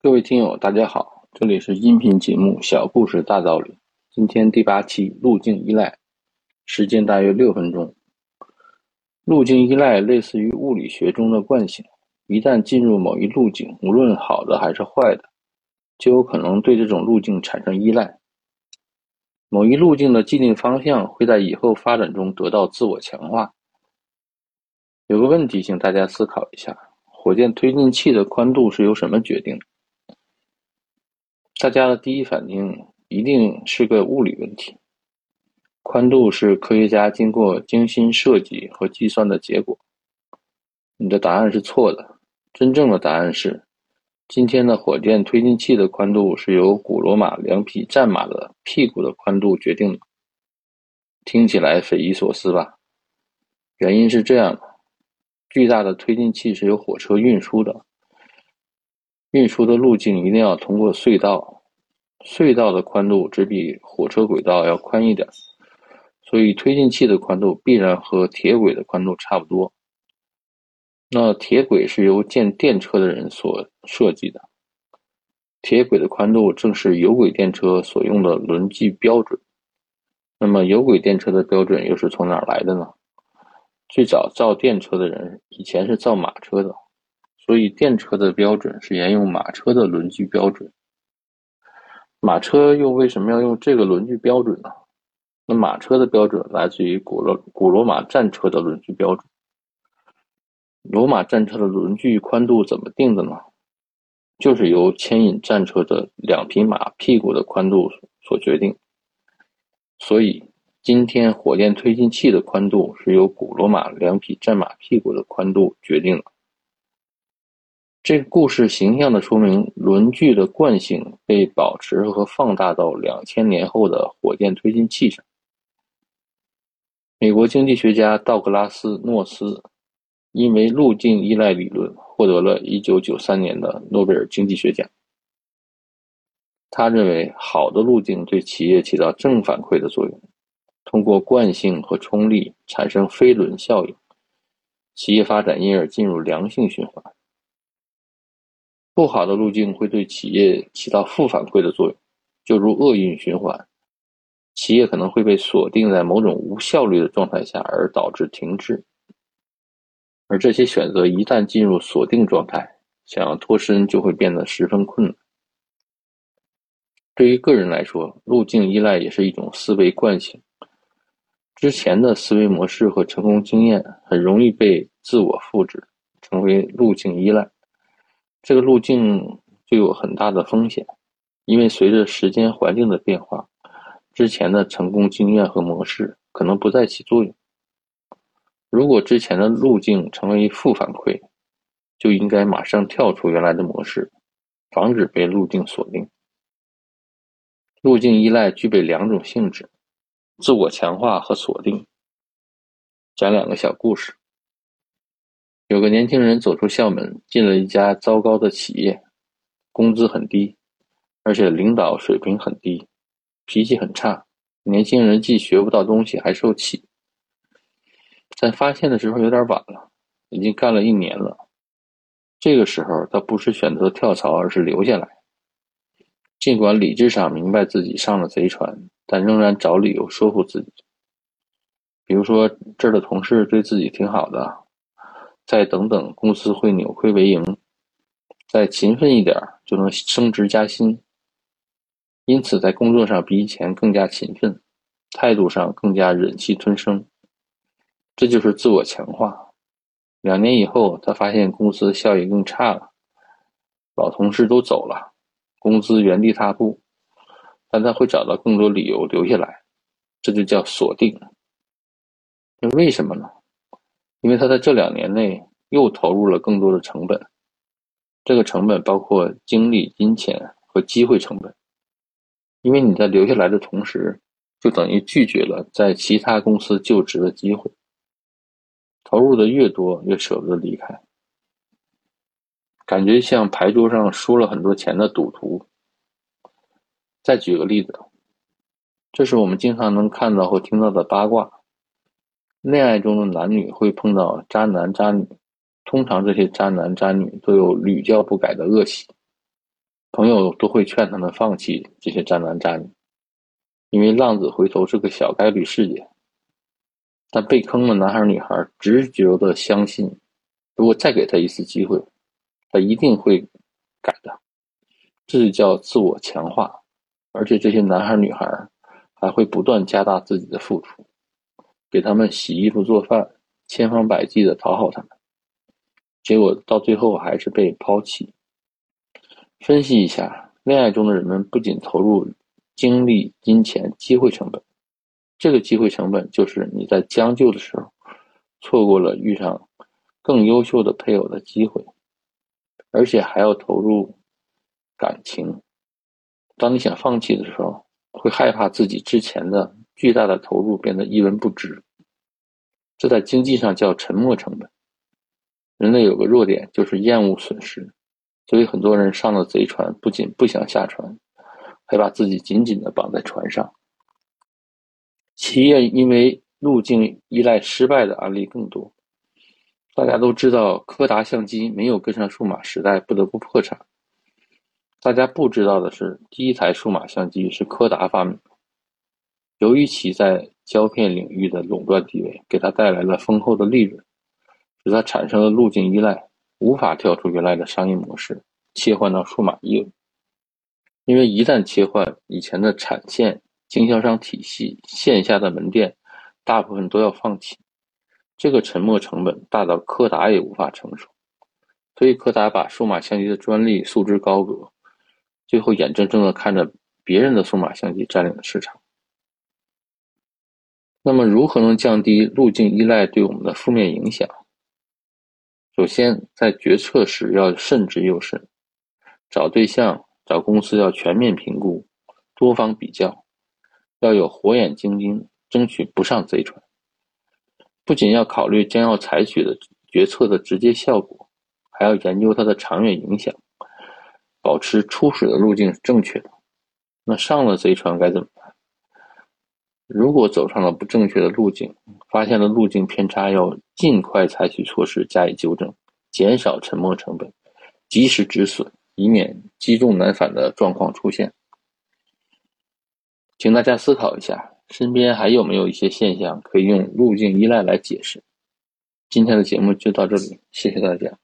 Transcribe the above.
各位听友，大家好，这里是音频节目《小故事大道理》，今天第八期路径依赖，时间大约六分钟。路径依赖类似于物理学中的惯性，一旦进入某一路径，无论好的还是坏的，就有可能对这种路径产生依赖。某一路径的既定方向会在以后发展中得到自我强化。有个问题，请大家思考一下：火箭推进器的宽度是由什么决定的？大家的第一反应一定是个物理问题。宽度是科学家经过精心设计和计算的结果。你的答案是错的。真正的答案是，今天的火箭推进器的宽度是由古罗马两匹战马的屁股的宽度决定的。听起来匪夷所思吧？原因是这样的：巨大的推进器是由火车运输的，运输的路径一定要通过隧道，隧道的宽度只比火车轨道要宽一点。所以，推进器的宽度必然和铁轨的宽度差不多。那铁轨是由建电车的人所设计的，铁轨的宽度正是有轨电车所用的轮距标准。那么，有轨电车的标准又是从哪儿来的呢？最早造电车的人以前是造马车的，所以电车的标准是沿用马车的轮距标准。马车又为什么要用这个轮距标准呢？那马车的标准来自于古罗古罗马战车的轮距标准。罗马战车的轮距宽度怎么定的呢？就是由牵引战车的两匹马屁股的宽度所决定。所以，今天火箭推进器的宽度是由古罗马两匹战马屁股的宽度决定的。这个故事形象的说明轮距的惯性被保持和放大到两千年后的火箭推进器上。美国经济学家道格拉斯·诺斯因为路径依赖理论获得了一九九三年的诺贝尔经济学奖。他认为，好的路径对企业起到正反馈的作用，通过惯性和冲力产生飞轮效应，企业发展因而进入良性循环。不好的路径会对企业起到负反馈的作用，就如厄运循环。企业可能会被锁定在某种无效率的状态下，而导致停滞。而这些选择一旦进入锁定状态，想要脱身就会变得十分困难。对于个人来说，路径依赖也是一种思维惯性。之前的思维模式和成功经验很容易被自我复制，成为路径依赖。这个路径就有很大的风险，因为随着时间环境的变化。之前的成功经验和模式可能不再起作用。如果之前的路径成为负反馈，就应该马上跳出原来的模式，防止被路径锁定。路径依赖具备两种性质：自我强化和锁定。讲两个小故事。有个年轻人走出校门，进了一家糟糕的企业，工资很低，而且领导水平很低。脾气很差，年轻人既学不到东西，还受气。在发现的时候有点晚了，已经干了一年了。这个时候，他不是选择跳槽，而是留下来。尽管理智上明白自己上了贼船，但仍然找理由说服自己。比如说，这儿的同事对自己挺好的，再等等，公司会扭亏为盈，再勤奋一点就能升职加薪。因此，在工作上比以前更加勤奋，态度上更加忍气吞声，这就是自我强化。两年以后，他发现公司效益更差了，老同事都走了，工资原地踏步，但他会找到更多理由留下来，这就叫锁定。那为什么呢？因为他在这两年内又投入了更多的成本，这个成本包括精力、金钱和机会成本。因为你在留下来的同时，就等于拒绝了在其他公司就职的机会。投入的越多，越舍不得离开，感觉像牌桌上输了很多钱的赌徒。再举个例子，这是我们经常能看到或听到的八卦：恋爱中的男女会碰到渣男渣女，通常这些渣男渣女都有屡教不改的恶习，朋友都会劝他们放弃这些渣男渣女，因为浪子回头是个小概率事件。但被坑的男孩女孩直觉的相信，如果再给他一次机会，他一定会改的，这就叫自我强化。而且这些男孩女孩还会不断加大自己的付出，给他们洗衣服做饭，千方百计的讨好他们，结果到最后还是被抛弃。分析一下，恋爱中的人们不仅投入精力、金钱、机会成本。这个机会成本就是你在将就的时候，错过了遇上更优秀的配偶的机会，而且还要投入感情。当你想放弃的时候，会害怕自己之前的巨大的投入变得一文不值。这在经济上叫沉没成本。人类有个弱点就是厌恶损失，所以很多人上了贼船，不仅不想下船，还把自己紧紧的绑在船上。企业因为路径依赖失败的案例更多。大家都知道，柯达相机没有跟上数码时代，不得不破产。大家不知道的是，第一台数码相机是柯达发明的。由于其在胶片领域的垄断地位，给它带来了丰厚的利润，使它产生了路径依赖，无法跳出原来的商业模式，切换到数码业务。因为一旦切换，以前的产线。经销商体系线下的门店，大部分都要放弃，这个沉没成本大到柯达也无法承受，所以柯达把数码相机的专利束之高阁，最后眼睁睁的看着别人的数码相机占领了市场。那么，如何能降低路径依赖对我们的负面影响？首先，在决策时要慎之又慎，找对象、找公司要全面评估，多方比较。要有火眼金睛，争取不上贼船。不仅要考虑将要采取的决策的直接效果，还要研究它的长远影响，保持初始的路径是正确的。那上了贼船该怎么办？如果走上了不正确的路径，发现了路径偏差，要尽快采取措施加以纠正，减少沉没成本，及时止损，以免积重难返的状况出现。请大家思考一下，身边还有没有一些现象可以用路径依赖来解释？今天的节目就到这里，谢谢大家。